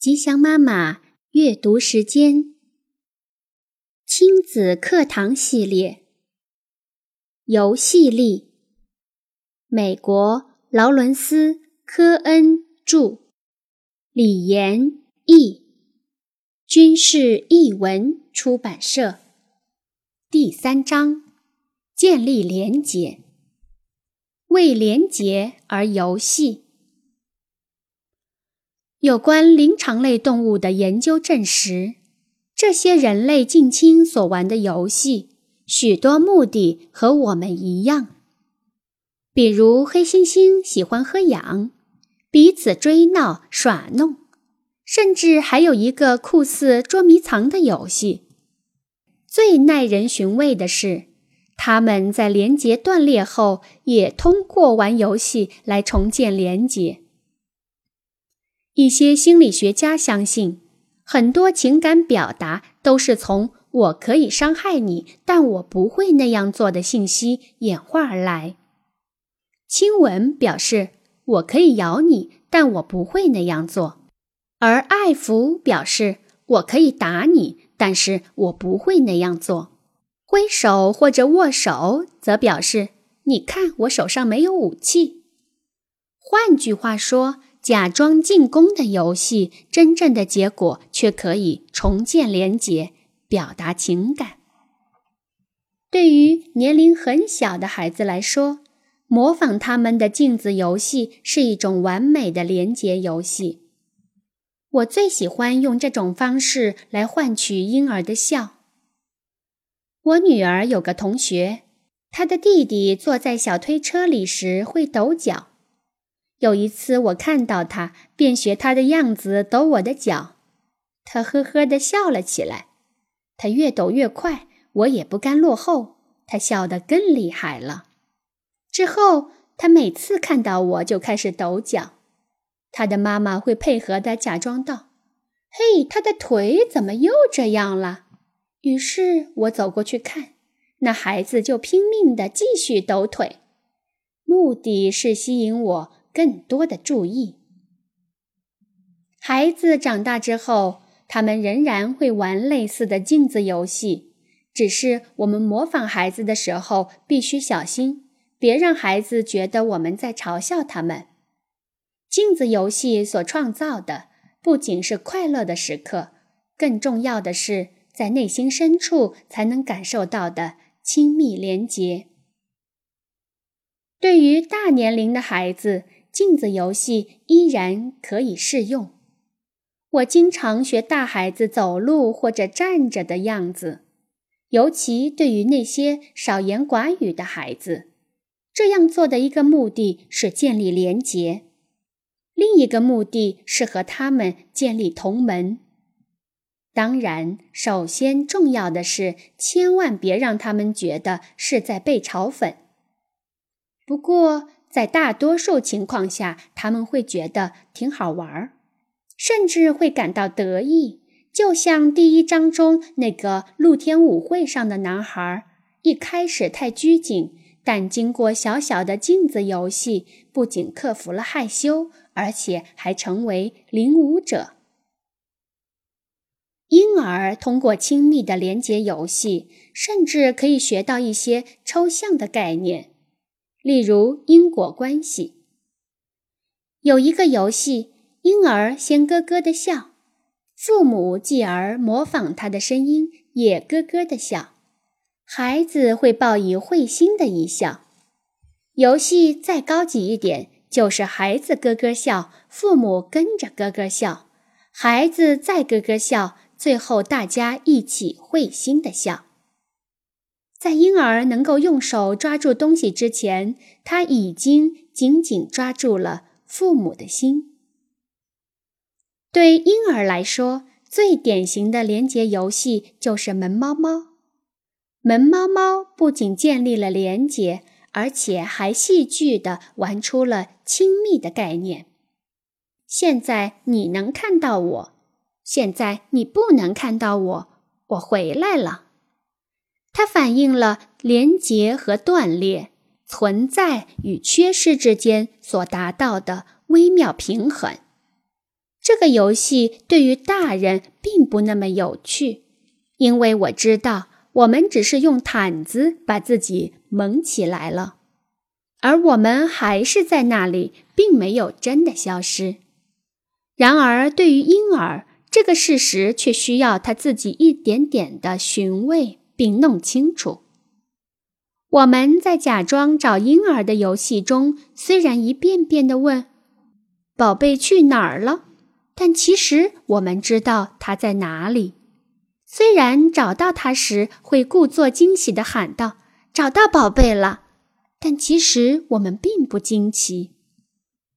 吉祥妈妈阅读时间，亲子课堂系列，游戏力，美国劳伦斯·科恩著，李延译，军事译文出版社。第三章：建立连结，为连结而游戏。有关灵长类动物的研究证实，这些人类近亲所玩的游戏，许多目的和我们一样。比如，黑猩猩喜欢喝氧，彼此追闹耍弄，甚至还有一个酷似捉迷藏的游戏。最耐人寻味的是，他们在连结断裂后，也通过玩游戏来重建连结。一些心理学家相信，很多情感表达都是从“我可以伤害你，但我不会那样做”的信息演化而来。亲吻表示“我可以咬你，但我不会那样做”，而爱抚表示“我可以打你，但是我不会那样做”。挥手或者握手则表示“你看，我手上没有武器”。换句话说。假装进攻的游戏，真正的结果却可以重建连结，表达情感。对于年龄很小的孩子来说，模仿他们的镜子游戏是一种完美的连结游戏。我最喜欢用这种方式来换取婴儿的笑。我女儿有个同学，她的弟弟坐在小推车里时会抖脚。有一次，我看到他，便学他的样子抖我的脚。他呵呵地笑了起来。他越抖越快，我也不甘落后。他笑得更厉害了。之后，他每次看到我就开始抖脚。他的妈妈会配合地假装道：“嘿，他的腿怎么又这样了？”于是我走过去看，那孩子就拼命地继续抖腿，目的是吸引我。更多的注意。孩子长大之后，他们仍然会玩类似的镜子游戏，只是我们模仿孩子的时候必须小心，别让孩子觉得我们在嘲笑他们。镜子游戏所创造的不仅是快乐的时刻，更重要的是在内心深处才能感受到的亲密连结。对于大年龄的孩子。镜子游戏依然可以适用。我经常学大孩子走路或者站着的样子，尤其对于那些少言寡语的孩子。这样做的一个目的是建立连结，另一个目的是和他们建立同门。当然，首先重要的是千万别让他们觉得是在被嘲讽。不过，在大多数情况下，他们会觉得挺好玩儿，甚至会感到得意。就像第一章中那个露天舞会上的男孩，一开始太拘谨，但经过小小的镜子游戏，不仅克服了害羞，而且还成为领舞者。婴儿通过亲密的连接游戏，甚至可以学到一些抽象的概念。例如因果关系，有一个游戏，婴儿先咯咯的笑，父母继而模仿他的声音，也咯咯的笑，孩子会报以会心的一笑。游戏再高级一点，就是孩子咯咯笑，父母跟着咯咯笑，孩子再咯咯笑，最后大家一起会心的笑。在婴儿能够用手抓住东西之前，他已经紧紧抓住了父母的心。对婴儿来说，最典型的连结游戏就是门猫猫。门猫猫不仅建立了连结，而且还戏剧地玩出了亲密的概念。现在你能看到我，现在你不能看到我，我回来了。它反映了连结和断裂、存在与缺失之间所达到的微妙平衡。这这个游戏对于大人并不那么有趣，因为我知道我们只是用毯子把自己蒙起来了，而我们还是在那里，并没有真的消失。然而，对于婴儿，这个事实却需要他自己一点点的寻味并弄清楚。我们在假装找婴儿的游戏中，虽然一遍遍地问“宝贝去哪儿了”，但其实我们知道他在哪里。虽然找到他时会故作惊喜地喊道“找到宝贝了”，但其实我们并不惊奇。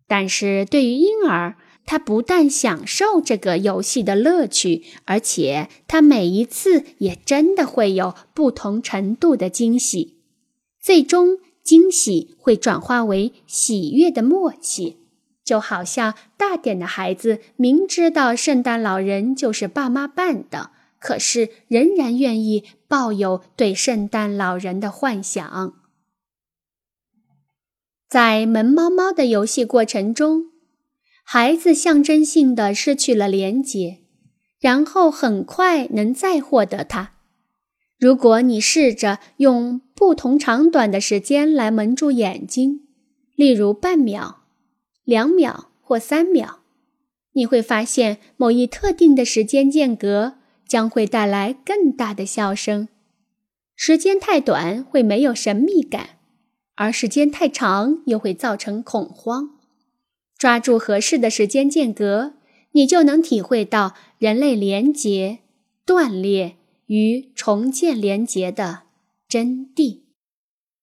但是对于婴儿，他不但享受这个游戏的乐趣，而且他每一次也真的会有不同程度的惊喜。最终，惊喜会转化为喜悦的默契，就好像大点的孩子明知道圣诞老人就是爸妈扮的，可是仍然愿意抱有对圣诞老人的幻想。在萌猫猫的游戏过程中。孩子象征性的失去了连结，然后很快能再获得它。如果你试着用不同长短的时间来蒙住眼睛，例如半秒、两秒或三秒，你会发现某一特定的时间间隔将会带来更大的笑声。时间太短会没有神秘感，而时间太长又会造成恐慌。抓住合适的时间间隔，你就能体会到人类连结、断裂与重建连结的真谛。